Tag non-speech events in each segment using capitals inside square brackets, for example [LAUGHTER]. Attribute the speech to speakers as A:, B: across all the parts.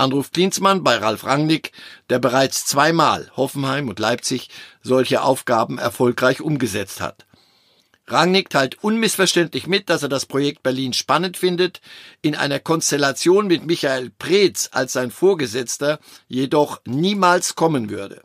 A: Anruf Klinsmann bei Ralf Rangnick, der bereits zweimal Hoffenheim und Leipzig solche Aufgaben erfolgreich umgesetzt hat. Rangnick teilt unmissverständlich mit, dass er das Projekt Berlin spannend findet, in einer Konstellation mit Michael Preetz als sein Vorgesetzter jedoch niemals kommen würde.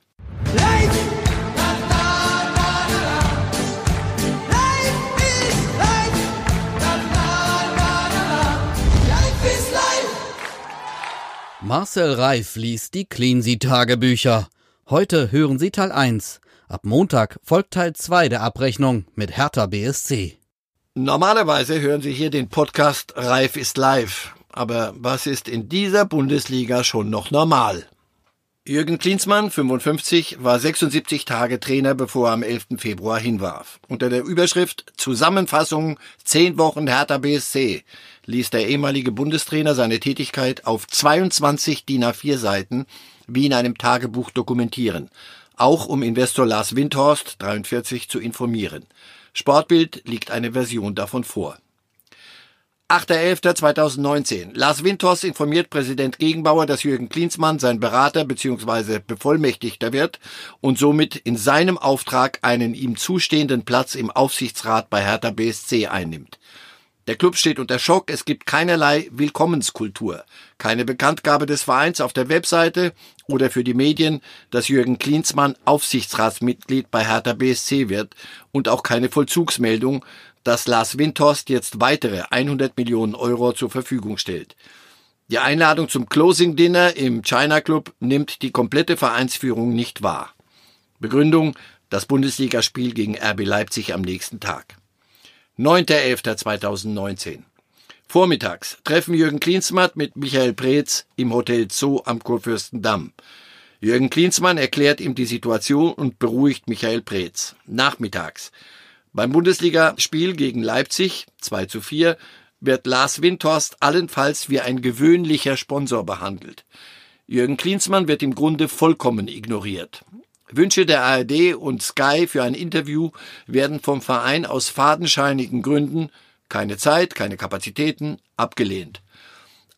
B: Marcel Reif liest die Cleansea-Tagebücher. Heute hören Sie Teil 1. Ab Montag folgt Teil 2 der Abrechnung mit Hertha BSC.
A: Normalerweise hören Sie hier den Podcast Reif ist live. Aber was ist in dieser Bundesliga schon noch normal? Jürgen Klinsmann, 55, war 76 Tage Trainer, bevor er am 11. Februar hinwarf. Unter der Überschrift Zusammenfassung 10 Wochen Hertha BSC ließ der ehemalige Bundestrainer seine Tätigkeit auf 22 DIN A4 Seiten wie in einem Tagebuch dokumentieren, auch um Investor Lars Windhorst, 43, zu informieren. Sportbild liegt eine Version davon vor. 8.11.2019. Lars Windhorst informiert Präsident Gegenbauer, dass Jürgen Klinsmann sein Berater bzw. Bevollmächtigter wird und somit in seinem Auftrag einen ihm zustehenden Platz im Aufsichtsrat bei Hertha BSC einnimmt. Der Club steht unter Schock, es gibt keinerlei Willkommenskultur, keine Bekanntgabe des Vereins auf der Webseite oder für die Medien, dass Jürgen Klinsmann Aufsichtsratsmitglied bei Hertha BSC wird und auch keine Vollzugsmeldung, dass Lars Windhorst jetzt weitere 100 Millionen Euro zur Verfügung stellt. Die Einladung zum Closing Dinner im China Club nimmt die komplette Vereinsführung nicht wahr. Begründung, das Bundesligaspiel gegen RB Leipzig am nächsten Tag. 9.11.2019. Vormittags treffen Jürgen Klinsmann mit Michael Preetz im Hotel Zoo am Kurfürstendamm. Jürgen Klinsmann erklärt ihm die Situation und beruhigt Michael Preetz. Nachmittags beim Bundesligaspiel gegen Leipzig 2 zu 4 wird Lars Windhorst allenfalls wie ein gewöhnlicher Sponsor behandelt. Jürgen Klinsmann wird im Grunde vollkommen ignoriert. Wünsche der ARD und Sky für ein Interview werden vom Verein aus fadenscheinigen Gründen keine Zeit, keine Kapazitäten abgelehnt.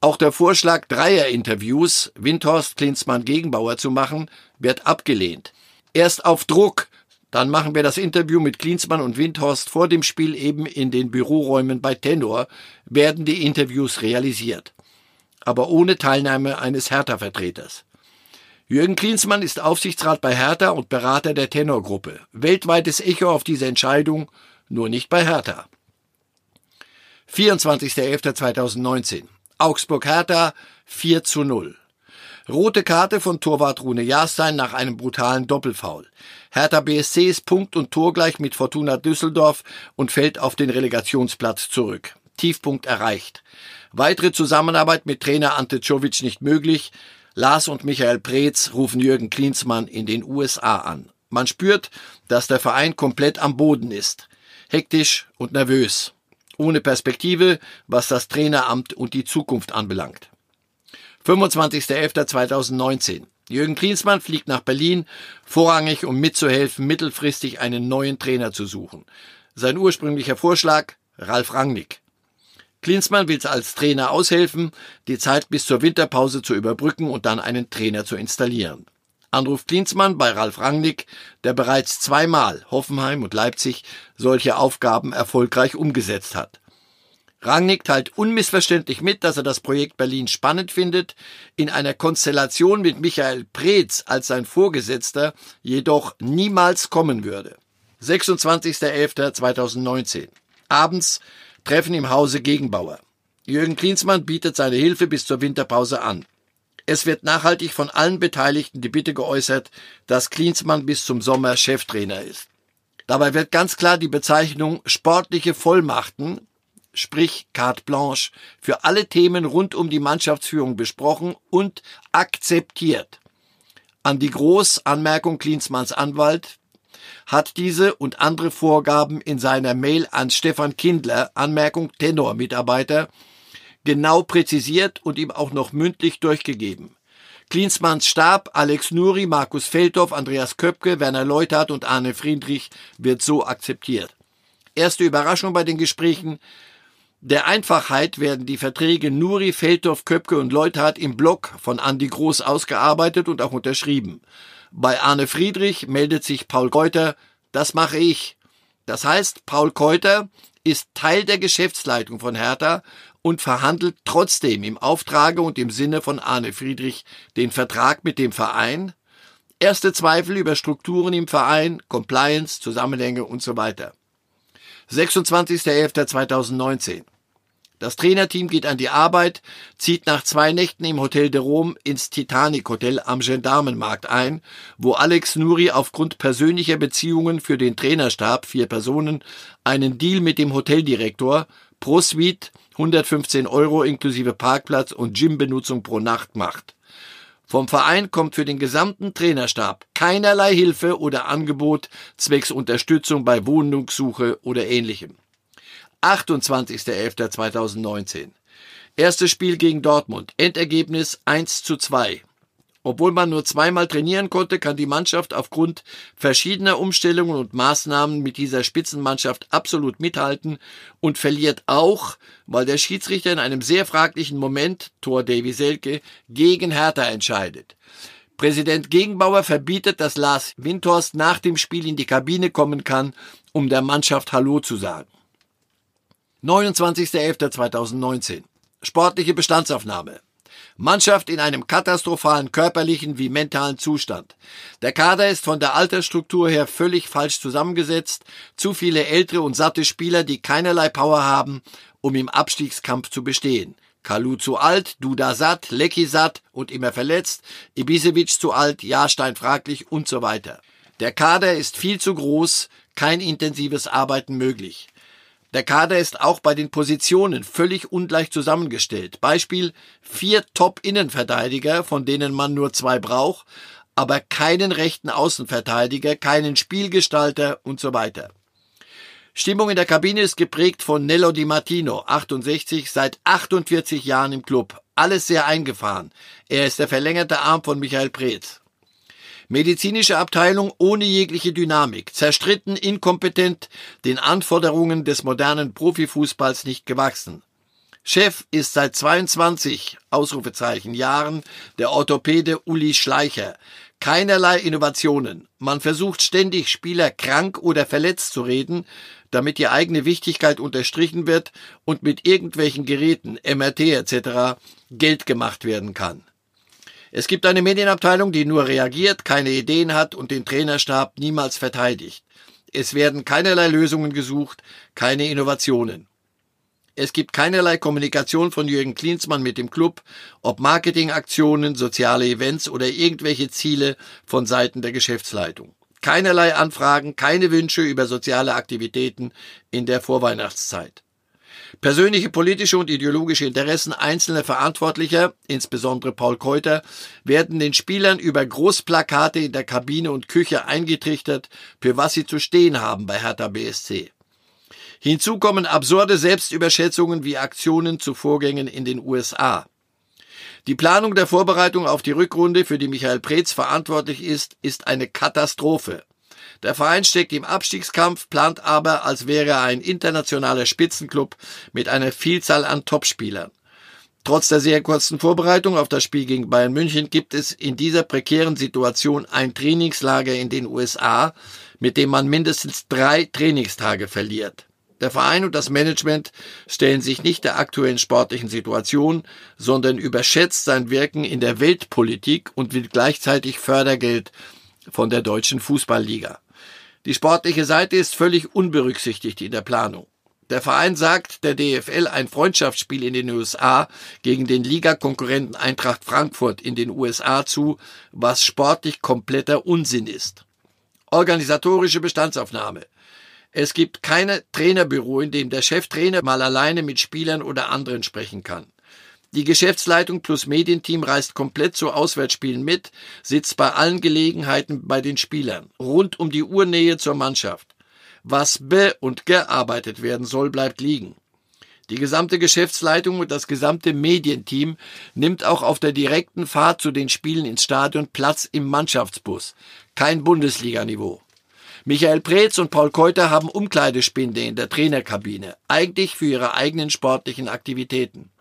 A: Auch der Vorschlag dreier Interviews Windhorst Klinsmann Gegenbauer zu machen, wird abgelehnt. Erst auf Druck dann machen wir das Interview mit Klinsmann und Windhorst vor dem Spiel eben in den Büroräumen bei Tenor, werden die Interviews realisiert. Aber ohne Teilnahme eines Hertha-Vertreters. Jürgen Klinsmann ist Aufsichtsrat bei Hertha und Berater der Tenor-Gruppe. Weltweites Echo auf diese Entscheidung, nur nicht bei Hertha. 24.11.2019. Augsburg-Hertha 4 zu 0. Rote Karte von Torwart Rune Jahrstein nach einem brutalen Doppelfoul. Hertha BSC ist Punkt und Torgleich mit Fortuna Düsseldorf und fällt auf den Relegationsplatz zurück. Tiefpunkt erreicht. Weitere Zusammenarbeit mit Trainer Ante Czovic nicht möglich. Lars und Michael Preetz rufen Jürgen Klinsmann in den USA an. Man spürt, dass der Verein komplett am Boden ist. Hektisch und nervös. Ohne Perspektive, was das Traineramt und die Zukunft anbelangt. 25.11.2019. Jürgen Klinsmann fliegt nach Berlin, vorrangig um mitzuhelfen, mittelfristig einen neuen Trainer zu suchen. Sein ursprünglicher Vorschlag, Ralf Rangnick. Klinsmann will als Trainer aushelfen, die Zeit bis zur Winterpause zu überbrücken und dann einen Trainer zu installieren. Anruf Klinsmann bei Ralf Rangnick, der bereits zweimal Hoffenheim und Leipzig solche Aufgaben erfolgreich umgesetzt hat. Rangnick teilt unmissverständlich mit, dass er das Projekt Berlin spannend findet, in einer Konstellation mit Michael Preetz als sein Vorgesetzter jedoch niemals kommen würde. 26.11.2019. Abends Treffen im Hause Gegenbauer. Jürgen Klinsmann bietet seine Hilfe bis zur Winterpause an. Es wird nachhaltig von allen Beteiligten die Bitte geäußert, dass Klinsmann bis zum Sommer Cheftrainer ist. Dabei wird ganz klar die Bezeichnung sportliche Vollmachten sprich carte blanche, für alle Themen rund um die Mannschaftsführung besprochen und akzeptiert. An die Großanmerkung Klinsmanns Anwalt hat diese und andere Vorgaben in seiner Mail an Stefan Kindler, Anmerkung Tenor-Mitarbeiter, genau präzisiert und ihm auch noch mündlich durchgegeben. Klinsmanns Stab, Alex Nuri, Markus Feldhoff, Andreas Köpke, Werner Leuthardt und Arne Friedrich wird so akzeptiert. Erste Überraschung bei den Gesprächen, Der Einfachheit werden die Verträge Nuri, Feldhoff, Köpke und Leuthardt im Block von Andi Groß ausgearbeitet und auch unterschrieben. Bei Arne Friedrich meldet sich Paul Keuter, das mache ich. Das heißt, Paul Keuter ist Teil der Geschäftsleitung von Hertha und verhandelt trotzdem im Auftrage und im Sinne von Arne Friedrich den Vertrag mit dem Verein. Erste Zweifel über Strukturen im Verein, Compliance, Zusammenhänge und so weiter. 26.11.2019. Das Trainerteam geht an die Arbeit, zieht nach zwei Nächten im Hotel de Rome ins Titanic Hotel am Gendarmenmarkt ein, wo Alex Nuri aufgrund persönlicher Beziehungen für den Trainerstab, vier Personen, einen Deal mit dem Hoteldirektor pro Suite 115 Euro inklusive Parkplatz und Gymbenutzung pro Nacht macht. Vom Verein kommt für den gesamten Trainerstab keinerlei Hilfe oder Angebot zwecks Unterstützung bei Wohnungssuche oder ähnlichem. 28.11.2019. Erstes Spiel gegen Dortmund. Endergebnis 1 zu 2. Obwohl man nur zweimal trainieren konnte, kann die Mannschaft aufgrund verschiedener Umstellungen und Maßnahmen mit dieser Spitzenmannschaft absolut mithalten und verliert auch, weil der Schiedsrichter in einem sehr fraglichen Moment, Tor Davy Selke, gegen Hertha entscheidet. Präsident Gegenbauer verbietet, dass Lars Windhorst nach dem Spiel in die Kabine kommen kann, um der Mannschaft Hallo zu sagen. 29.11.2019 Sportliche Bestandsaufnahme Mannschaft in einem katastrophalen körperlichen wie mentalen Zustand. Der Kader ist von der Altersstruktur her völlig falsch zusammengesetzt, zu viele ältere und satte Spieler, die keinerlei Power haben, um im Abstiegskampf zu bestehen. Kalu zu alt, Duda satt, Lecky satt und immer verletzt, Ibisevic zu alt, Jahrstein fraglich und so weiter. Der Kader ist viel zu groß, kein intensives Arbeiten möglich. Der Kader ist auch bei den Positionen völlig ungleich zusammengestellt. Beispiel vier Top-Innenverteidiger, von denen man nur zwei braucht, aber keinen rechten Außenverteidiger, keinen Spielgestalter und so weiter. Stimmung in der Kabine ist geprägt von Nello Di Martino, 68, seit 48 Jahren im Club. Alles sehr eingefahren. Er ist der verlängerte Arm von Michael Preetz. Medizinische Abteilung ohne jegliche Dynamik, zerstritten, inkompetent, den Anforderungen des modernen Profifußballs nicht gewachsen. Chef ist seit 22 Ausrufezeichen Jahren der Orthopäde Uli Schleicher. Keinerlei Innovationen. Man versucht ständig Spieler krank oder verletzt zu reden, damit die eigene Wichtigkeit unterstrichen wird und mit irgendwelchen Geräten, MRT etc. Geld gemacht werden kann. Es gibt eine Medienabteilung, die nur reagiert, keine Ideen hat und den Trainerstab niemals verteidigt. Es werden keinerlei Lösungen gesucht, keine Innovationen. Es gibt keinerlei Kommunikation von Jürgen Klinsmann mit dem Club, ob Marketingaktionen, soziale Events oder irgendwelche Ziele von Seiten der Geschäftsleitung. Keinerlei Anfragen, keine Wünsche über soziale Aktivitäten in der Vorweihnachtszeit. Persönliche politische und ideologische Interessen einzelner Verantwortlicher, insbesondere Paul Keuter, werden den Spielern über Großplakate in der Kabine und Küche eingetrichtert, für was sie zu stehen haben bei Hertha BSC. Hinzu kommen absurde Selbstüberschätzungen wie Aktionen zu Vorgängen in den USA. Die Planung der Vorbereitung auf die Rückrunde, für die Michael Preetz verantwortlich ist, ist eine Katastrophe. Der Verein steckt im Abstiegskampf, plant aber, als wäre er ein internationaler Spitzenclub mit einer Vielzahl an Topspielern. Trotz der sehr kurzen Vorbereitung auf das Spiel gegen Bayern München gibt es in dieser prekären Situation ein Trainingslager in den USA, mit dem man mindestens drei Trainingstage verliert. Der Verein und das Management stellen sich nicht der aktuellen sportlichen Situation, sondern überschätzt sein Wirken in der Weltpolitik und will gleichzeitig Fördergeld von der deutschen Fußballliga. Die sportliche Seite ist völlig unberücksichtigt in der Planung. Der Verein sagt der DFL ein Freundschaftsspiel in den USA gegen den Ligakonkurrenten Eintracht Frankfurt in den USA zu, was sportlich kompletter Unsinn ist. Organisatorische Bestandsaufnahme. Es gibt keine Trainerbüro, in dem der Cheftrainer mal alleine mit Spielern oder anderen sprechen kann. Die Geschäftsleitung plus Medienteam reist komplett zu Auswärtsspielen mit, sitzt bei allen Gelegenheiten bei den Spielern, rund um die Uhrnähe zur Mannschaft. Was be- und gearbeitet werden soll, bleibt liegen. Die gesamte Geschäftsleitung und das gesamte Medienteam nimmt auch auf der direkten Fahrt zu den Spielen ins Stadion Platz im Mannschaftsbus. Kein Bundesliganiveau. Michael Preetz und Paul Keuter haben Umkleidespinde in der Trainerkabine, eigentlich für ihre eigenen sportlichen Aktivitäten.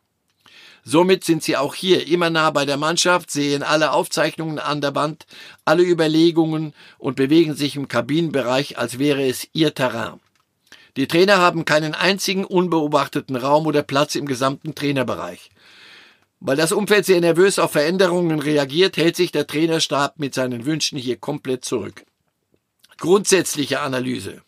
A: Somit sind sie auch hier immer nah bei der Mannschaft, sehen alle Aufzeichnungen an der Wand, alle Überlegungen und bewegen sich im Kabinenbereich, als wäre es ihr Terrain. Die Trainer haben keinen einzigen unbeobachteten Raum oder Platz im gesamten Trainerbereich. Weil das Umfeld sehr nervös auf Veränderungen reagiert, hält sich der Trainerstab mit seinen Wünschen hier komplett zurück. Grundsätzliche Analyse.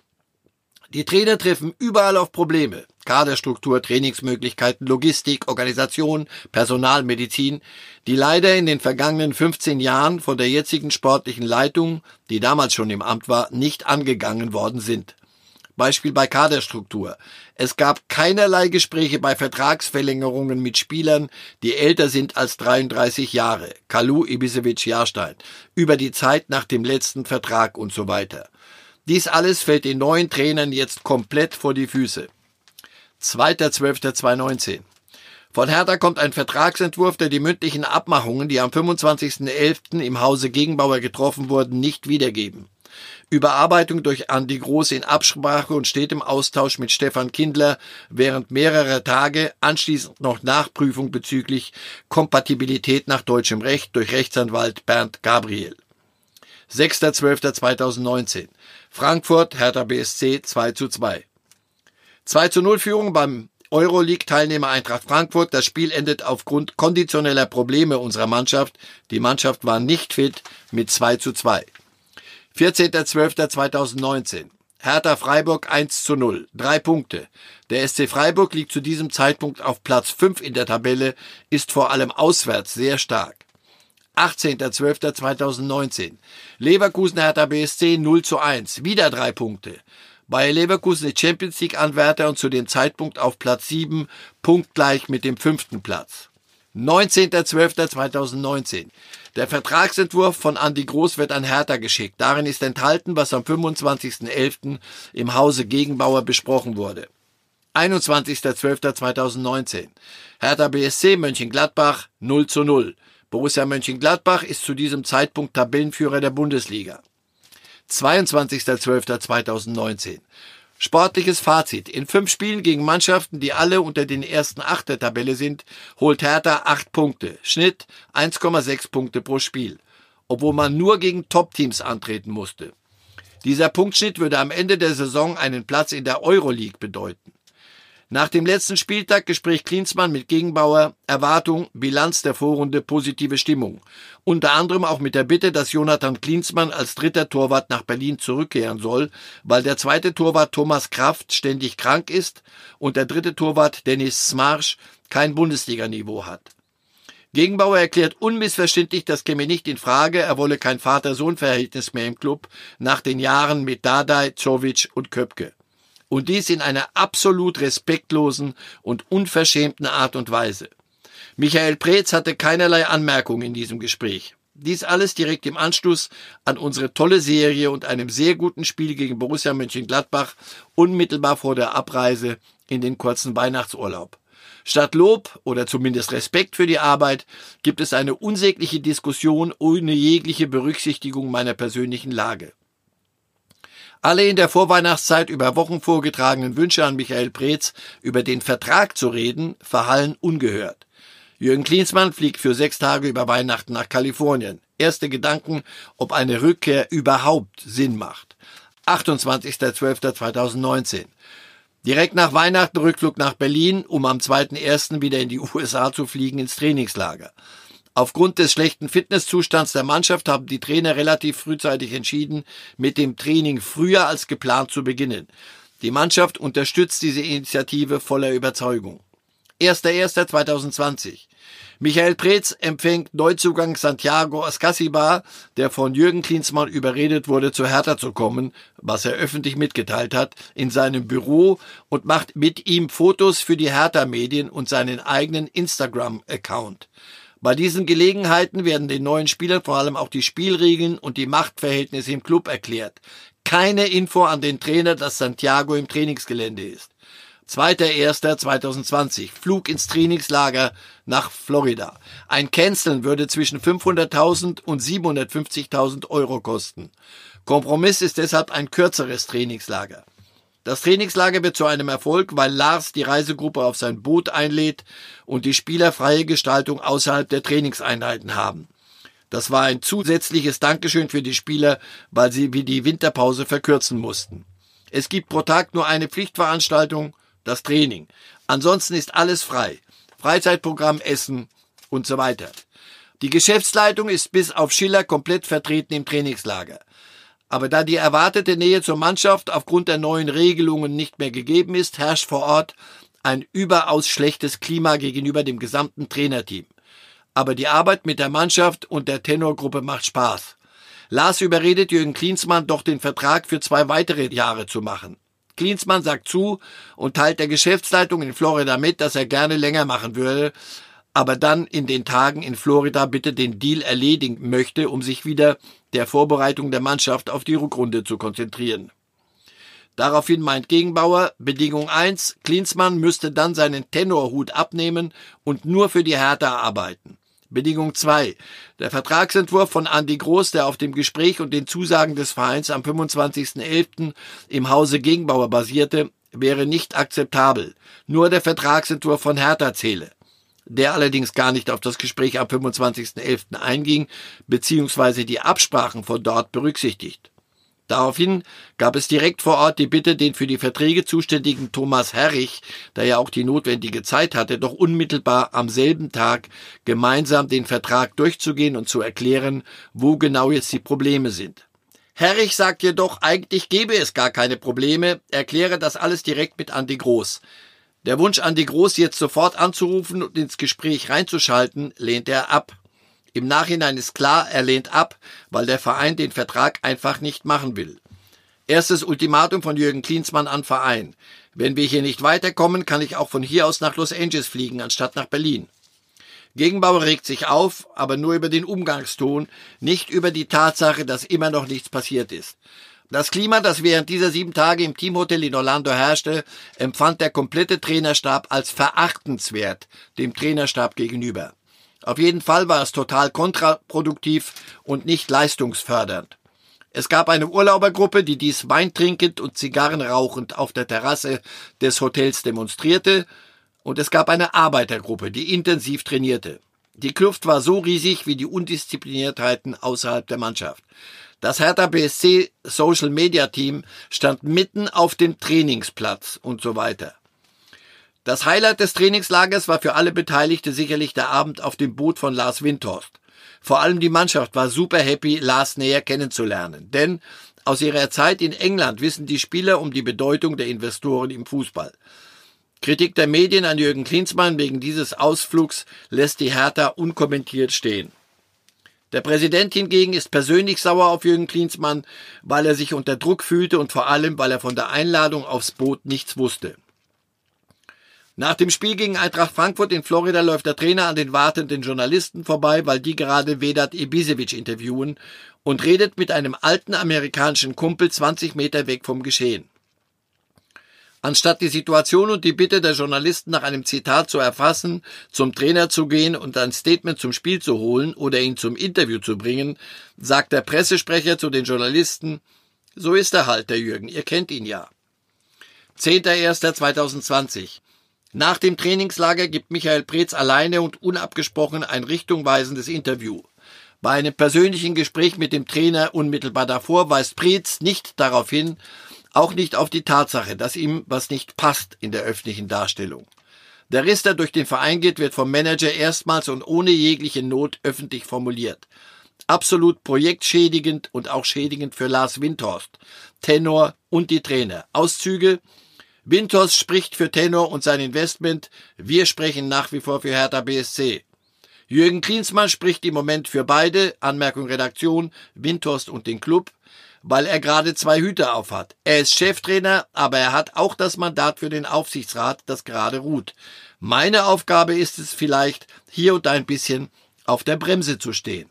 A: Die Trainer treffen überall auf Probleme. Kaderstruktur, Trainingsmöglichkeiten, Logistik, Organisation, Personal, Medizin, die leider in den vergangenen 15 Jahren von der jetzigen sportlichen Leitung, die damals schon im Amt war, nicht angegangen worden sind. Beispiel bei Kaderstruktur. Es gab keinerlei Gespräche bei Vertragsverlängerungen mit Spielern, die älter sind als 33 Jahre, Kalu Ibisevic Jahrstein, über die Zeit nach dem letzten Vertrag und so weiter. Dies alles fällt den neuen Trainern jetzt komplett vor die Füße. 2.12.2019. Von Hertha kommt ein Vertragsentwurf, der die mündlichen Abmachungen, die am 25.11. im Hause Gegenbauer getroffen wurden, nicht wiedergeben. Überarbeitung durch Andi Groß in Absprache und steht im Austausch mit Stefan Kindler während mehrerer Tage, anschließend noch Nachprüfung bezüglich Kompatibilität nach deutschem Recht durch Rechtsanwalt Bernd Gabriel. 6.12.2019. Frankfurt, Hertha BSC 2 zu 2. 2 zu 0 Führung beim Euroleague-Teilnehmer Eintracht Frankfurt. Das Spiel endet aufgrund konditioneller Probleme unserer Mannschaft. Die Mannschaft war nicht fit mit 2 zu 2. 14.12.2019. Hertha Freiburg 1 zu 0. Drei Punkte. Der SC Freiburg liegt zu diesem Zeitpunkt auf Platz 5 in der Tabelle, ist vor allem auswärts sehr stark. 18.12.2019. Leverkusen Hertha BSC 0 zu 1. Wieder drei Punkte. Bayer Leverkusen ist Champions League Anwärter und zu dem Zeitpunkt auf Platz 7, punktgleich mit dem fünften Platz. 19.12.2019. Der Vertragsentwurf von Andi Groß wird an Hertha geschickt. Darin ist enthalten, was am 25.11. im Hause Gegenbauer besprochen wurde. 21.12.2019. Hertha BSC Mönchengladbach 0 zu 0. Borussia Mönchengladbach ist zu diesem Zeitpunkt Tabellenführer der Bundesliga. 22.12.2019. Sportliches Fazit. In fünf Spielen gegen Mannschaften, die alle unter den ersten acht der Tabelle sind, holt Hertha acht Punkte. Schnitt 1,6 Punkte pro Spiel. Obwohl man nur gegen Top-Teams antreten musste. Dieser Punktschnitt würde am Ende der Saison einen Platz in der Euroleague bedeuten. Nach dem letzten Spieltag Gespräch Klinsmann mit Gegenbauer, Erwartung, Bilanz der Vorrunde, positive Stimmung. Unter anderem auch mit der Bitte, dass Jonathan Klinsmann als dritter Torwart nach Berlin zurückkehren soll, weil der zweite Torwart Thomas Kraft ständig krank ist und der dritte Torwart Dennis Smarsch kein Bundesliganiveau hat. Gegenbauer erklärt unmissverständlich, das käme nicht in Frage, er wolle kein Vater-Sohn-Verhältnis mehr im Club nach den Jahren mit Dadai, Zovic und Köpke und dies in einer absolut respektlosen und unverschämten Art und Weise. Michael Preetz hatte keinerlei Anmerkung in diesem Gespräch. Dies alles direkt im Anschluss an unsere tolle Serie und einem sehr guten Spiel gegen Borussia Mönchengladbach unmittelbar vor der Abreise in den kurzen Weihnachtsurlaub. Statt Lob oder zumindest Respekt für die Arbeit gibt es eine unsägliche Diskussion ohne jegliche Berücksichtigung meiner persönlichen Lage. Alle in der Vorweihnachtszeit über Wochen vorgetragenen Wünsche an Michael Preetz, über den Vertrag zu reden, verhallen ungehört. Jürgen Klinsmann fliegt für sechs Tage über Weihnachten nach Kalifornien. Erste Gedanken, ob eine Rückkehr überhaupt Sinn macht. 28.12.2019. Direkt nach Weihnachten Rückflug nach Berlin, um am 2.1. wieder in die [LAUGHS] USA zu fliegen ins Trainingslager. Aufgrund des schlechten Fitnesszustands der Mannschaft haben die Trainer relativ frühzeitig entschieden, mit dem Training früher als geplant zu beginnen. Die Mannschaft unterstützt diese Initiative voller Überzeugung. 1.1.2020. Michael Preetz empfängt Neuzugang Santiago Ascasibar, der von Jürgen Klinsmann überredet wurde, zu Hertha zu kommen, was er öffentlich mitgeteilt hat, in seinem Büro und macht mit ihm Fotos für die Hertha-Medien und seinen eigenen Instagram-Account. Bei diesen Gelegenheiten werden den neuen Spielern vor allem auch die Spielregeln und die Machtverhältnisse im Club erklärt. Keine Info an den Trainer, dass Santiago im Trainingsgelände ist. 2.1.2020. Flug ins Trainingslager nach Florida. Ein Canceln würde zwischen 500.000 und 750.000 Euro kosten. Kompromiss ist deshalb ein kürzeres Trainingslager. Das Trainingslager wird zu einem Erfolg, weil Lars die Reisegruppe auf sein Boot einlädt und die Spieler freie Gestaltung außerhalb der Trainingseinheiten haben. Das war ein zusätzliches Dankeschön für die Spieler, weil sie wie die Winterpause verkürzen mussten. Es gibt pro Tag nur eine Pflichtveranstaltung, das Training. Ansonsten ist alles frei. Freizeitprogramm, Essen und so weiter. Die Geschäftsleitung ist bis auf Schiller komplett vertreten im Trainingslager. Aber da die erwartete Nähe zur Mannschaft aufgrund der neuen Regelungen nicht mehr gegeben ist, herrscht vor Ort ein überaus schlechtes Klima gegenüber dem gesamten Trainerteam. Aber die Arbeit mit der Mannschaft und der Tenorgruppe macht Spaß. Lars überredet Jürgen Klinsmann doch den Vertrag für zwei weitere Jahre zu machen. Klinsmann sagt zu und teilt der Geschäftsleitung in Florida mit, dass er gerne länger machen würde, aber dann in den Tagen in Florida bitte den Deal erledigen möchte, um sich wieder der Vorbereitung der Mannschaft auf die Rückrunde zu konzentrieren. Daraufhin meint Gegenbauer, Bedingung 1, Klinsmann müsste dann seinen Tenorhut abnehmen und nur für die Hertha arbeiten. Bedingung 2. Der Vertragsentwurf von Andy Groß, der auf dem Gespräch und den Zusagen des Vereins am 25.11. im Hause Gegenbauer basierte, wäre nicht akzeptabel. Nur der Vertragsentwurf von Hertha zähle der allerdings gar nicht auf das Gespräch am 25.11. einging, beziehungsweise die Absprachen von dort berücksichtigt. Daraufhin gab es direkt vor Ort die Bitte, den für die Verträge zuständigen Thomas Herrich, der ja auch die notwendige Zeit hatte, doch unmittelbar am selben Tag gemeinsam den Vertrag durchzugehen und zu erklären, wo genau jetzt die Probleme sind. Herrich sagt jedoch, eigentlich gebe es gar keine Probleme, erkläre das alles direkt mit Andi Groß. Der Wunsch an die Groß, jetzt sofort anzurufen und ins Gespräch reinzuschalten, lehnt er ab. Im Nachhinein ist klar, er lehnt ab, weil der Verein den Vertrag einfach nicht machen will. Erstes Ultimatum von Jürgen Klinsmann an Verein. Wenn wir hier nicht weiterkommen, kann ich auch von hier aus nach Los Angeles fliegen, anstatt nach Berlin. Gegenbauer regt sich auf, aber nur über den Umgangston, nicht über die Tatsache, dass immer noch nichts passiert ist. Das Klima, das während dieser sieben Tage im Teamhotel in Orlando herrschte, empfand der komplette Trainerstab als verachtenswert dem Trainerstab gegenüber. Auf jeden Fall war es total kontraproduktiv und nicht leistungsfördernd. Es gab eine Urlaubergruppe, die dies weintrinkend und Zigarren rauchend auf der Terrasse des Hotels demonstrierte, und es gab eine Arbeitergruppe, die intensiv trainierte. Die Kluft war so riesig wie die Undiszipliniertheiten außerhalb der Mannschaft. Das Hertha BSC Social Media Team stand mitten auf dem Trainingsplatz und so weiter. Das Highlight des Trainingslagers war für alle Beteiligte sicherlich der Abend auf dem Boot von Lars Windhorst. Vor allem die Mannschaft war super happy, Lars näher kennenzulernen. Denn aus ihrer Zeit in England wissen die Spieler um die Bedeutung der Investoren im Fußball. Kritik der Medien an Jürgen Klinsmann wegen dieses Ausflugs lässt die Hertha unkommentiert stehen. Der Präsident hingegen ist persönlich sauer auf Jürgen Klinsmann, weil er sich unter Druck fühlte und vor allem, weil er von der Einladung aufs Boot nichts wusste. Nach dem Spiel gegen Eintracht Frankfurt in Florida läuft der Trainer an den wartenden Journalisten vorbei, weil die gerade Vedat Ibisevic interviewen und redet mit einem alten amerikanischen Kumpel 20 Meter weg vom Geschehen. Anstatt die Situation und die Bitte der Journalisten nach einem Zitat zu erfassen, zum Trainer zu gehen und ein Statement zum Spiel zu holen oder ihn zum Interview zu bringen, sagt der Pressesprecher zu den Journalisten, so ist er halt, der Jürgen, ihr kennt ihn ja. 10.01.2020. Nach dem Trainingslager gibt Michael Preetz alleine und unabgesprochen ein richtungweisendes Interview. Bei einem persönlichen Gespräch mit dem Trainer unmittelbar davor weist Preetz nicht darauf hin, auch nicht auf die Tatsache, dass ihm was nicht passt in der öffentlichen Darstellung. Der Riss, der durch den Verein geht, wird vom Manager erstmals und ohne jegliche Not öffentlich formuliert. Absolut projektschädigend und auch schädigend für Lars Windhorst, Tenor und die Trainer. Auszüge. Windhorst spricht für Tenor und sein Investment. Wir sprechen nach wie vor für Hertha BSC. Jürgen Klinsmann spricht im Moment für beide, Anmerkung Redaktion, Windhorst und den Club weil er gerade zwei Hüte aufhat. Er ist Cheftrainer, aber er hat auch das Mandat für den Aufsichtsrat, das gerade ruht. Meine Aufgabe ist es vielleicht, hier und ein bisschen auf der Bremse zu stehen.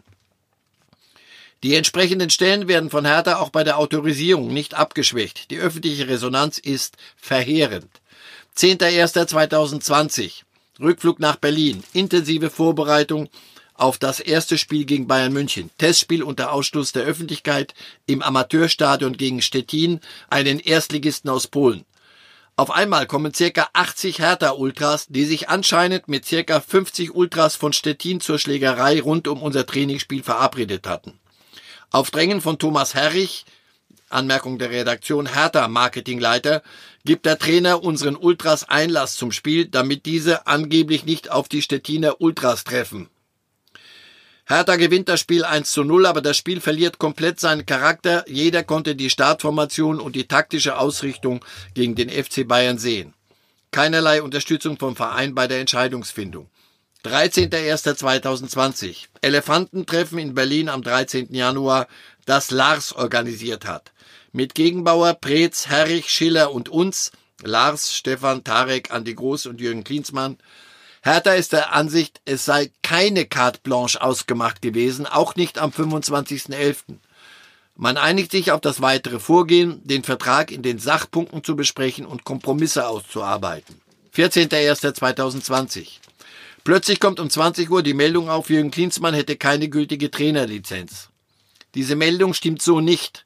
A: Die entsprechenden Stellen werden von Hertha auch bei der Autorisierung nicht abgeschwächt. Die öffentliche Resonanz ist verheerend. 10.01.2020. Rückflug nach Berlin. Intensive Vorbereitung auf das erste Spiel gegen Bayern München. Testspiel unter Ausschluss der Öffentlichkeit im Amateurstadion gegen Stettin, einen Erstligisten aus Polen. Auf einmal kommen circa 80 Hertha-Ultras, die sich anscheinend mit circa 50 Ultras von Stettin zur Schlägerei rund um unser Trainingsspiel verabredet hatten. Auf Drängen von Thomas Herrich, Anmerkung der Redaktion Hertha Marketingleiter, gibt der Trainer unseren Ultras Einlass zum Spiel, damit diese angeblich nicht auf die Stettiner Ultras treffen. Hertha gewinnt das Spiel 1 zu 0, aber das Spiel verliert komplett seinen Charakter. Jeder konnte die Startformation und die taktische Ausrichtung gegen den FC Bayern sehen. Keinerlei Unterstützung vom Verein bei der Entscheidungsfindung. 13.01.2020. Elefantentreffen in Berlin am 13. Januar, das Lars organisiert hat. Mit Gegenbauer, Preetz, Herrich, Schiller und uns, Lars, Stefan, Tarek, Andi Groß und Jürgen Klinsmann, Hertha ist der Ansicht, es sei keine Carte Blanche ausgemacht gewesen, auch nicht am 25.11. Man einigt sich auf das weitere Vorgehen, den Vertrag in den Sachpunkten zu besprechen und Kompromisse auszuarbeiten. 14.01.2020. Plötzlich kommt um 20 Uhr die Meldung auf, Jürgen Klinsmann hätte keine gültige Trainerlizenz. Diese Meldung stimmt so nicht.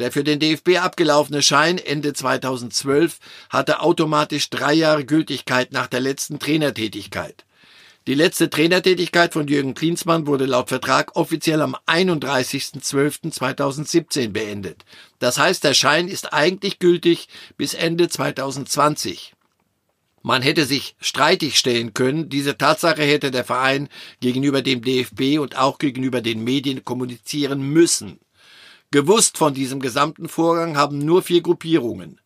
A: Der für den DFB abgelaufene Schein Ende 2012 hatte automatisch drei Jahre Gültigkeit nach der letzten Trainertätigkeit. Die letzte Trainertätigkeit von Jürgen Klinsmann wurde laut Vertrag offiziell am 31.12.2017 beendet. Das heißt, der Schein ist eigentlich gültig bis Ende 2020. Man hätte sich streitig stellen können. Diese Tatsache hätte der Verein gegenüber dem DFB und auch gegenüber den Medien kommunizieren müssen. Gewusst von diesem gesamten Vorgang haben nur vier Gruppierungen.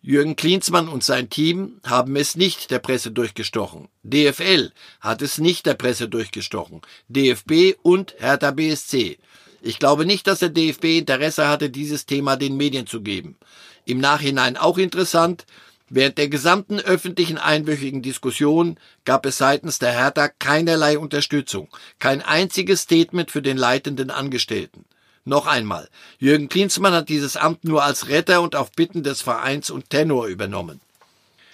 A: Jürgen Klinsmann und sein Team haben es nicht der Presse durchgestochen. DFL hat es nicht der Presse durchgestochen. DFB und Hertha BSC. Ich glaube nicht, dass der DFB Interesse hatte, dieses Thema den Medien zu geben. Im Nachhinein auch interessant, während der gesamten öffentlichen einwöchigen Diskussion gab es seitens der Hertha keinerlei Unterstützung, kein einziges Statement für den leitenden Angestellten. Noch einmal, Jürgen Klinsmann hat dieses Amt nur als Retter und auf Bitten des Vereins und Tenor übernommen.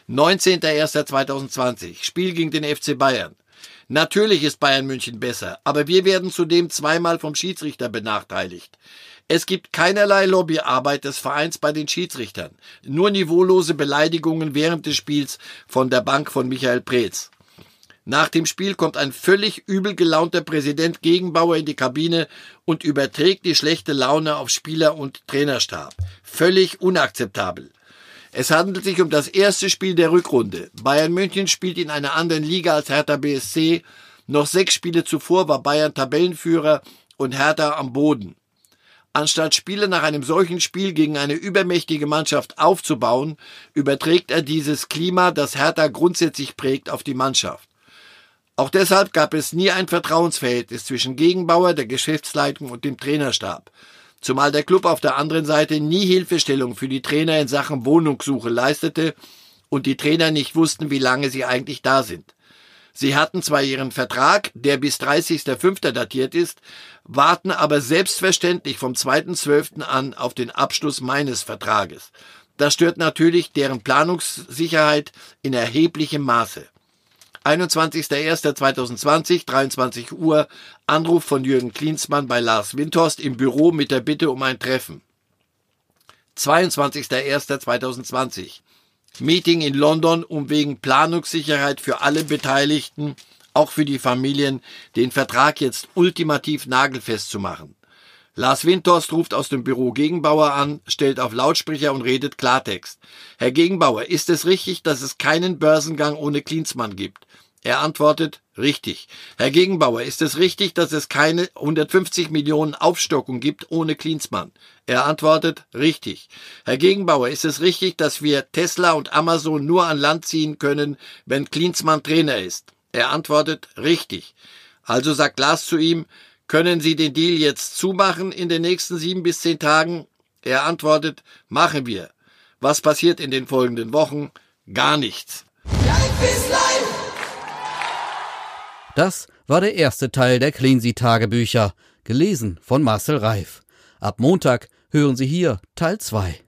A: 19.01.2020, Spiel gegen den FC Bayern. Natürlich ist Bayern München besser, aber wir werden zudem zweimal vom Schiedsrichter benachteiligt. Es gibt keinerlei Lobbyarbeit des Vereins bei den Schiedsrichtern, nur niveaulose Beleidigungen während des Spiels von der Bank von Michael Preetz. Nach dem Spiel kommt ein völlig übel gelaunter Präsident Gegenbauer in die Kabine und überträgt die schlechte Laune auf Spieler und Trainerstab. Völlig unakzeptabel. Es handelt sich um das erste Spiel der Rückrunde. Bayern München spielt in einer anderen Liga als Hertha BSC. Noch sechs Spiele zuvor war Bayern Tabellenführer und Hertha am Boden. Anstatt Spiele nach einem solchen Spiel gegen eine übermächtige Mannschaft aufzubauen, überträgt er dieses Klima, das Hertha grundsätzlich prägt, auf die Mannschaft. Auch deshalb gab es nie ein Vertrauensverhältnis zwischen Gegenbauer, der Geschäftsleitung und dem Trainerstab. Zumal der Club auf der anderen Seite nie Hilfestellung für die Trainer in Sachen Wohnungssuche leistete und die Trainer nicht wussten, wie lange sie eigentlich da sind. Sie hatten zwar ihren Vertrag, der bis 30.05. datiert ist, warten aber selbstverständlich vom 2.12. an auf den Abschluss meines Vertrages. Das stört natürlich deren Planungssicherheit in erheblichem Maße. 21.01.2020, 23 Uhr, Anruf von Jürgen Klinsmann bei Lars Windhorst im Büro mit der Bitte um ein Treffen. 22.01.2020, Meeting in London, um wegen Planungssicherheit für alle Beteiligten, auch für die Familien, den Vertrag jetzt ultimativ nagelfest zu machen. Lars Windhorst ruft aus dem Büro Gegenbauer an, stellt auf Lautsprecher und redet Klartext. Herr Gegenbauer, ist es richtig, dass es keinen Börsengang ohne Klinsmann gibt? Er antwortet, richtig. Herr Gegenbauer, ist es richtig, dass es keine 150 Millionen Aufstockung gibt ohne Klinsmann? Er antwortet, richtig. Herr Gegenbauer, ist es richtig, dass wir Tesla und Amazon nur an Land ziehen können, wenn Klinsmann Trainer ist? Er antwortet, richtig. Also sagt Lars zu ihm, können Sie den Deal jetzt zumachen in den nächsten sieben bis zehn Tagen? Er antwortet, machen wir. Was passiert in den folgenden Wochen? Gar nichts. Life is life.
B: Das war der erste Teil der Cleansea Tagebücher, gelesen von Marcel Reif. Ab Montag hören Sie hier Teil 2.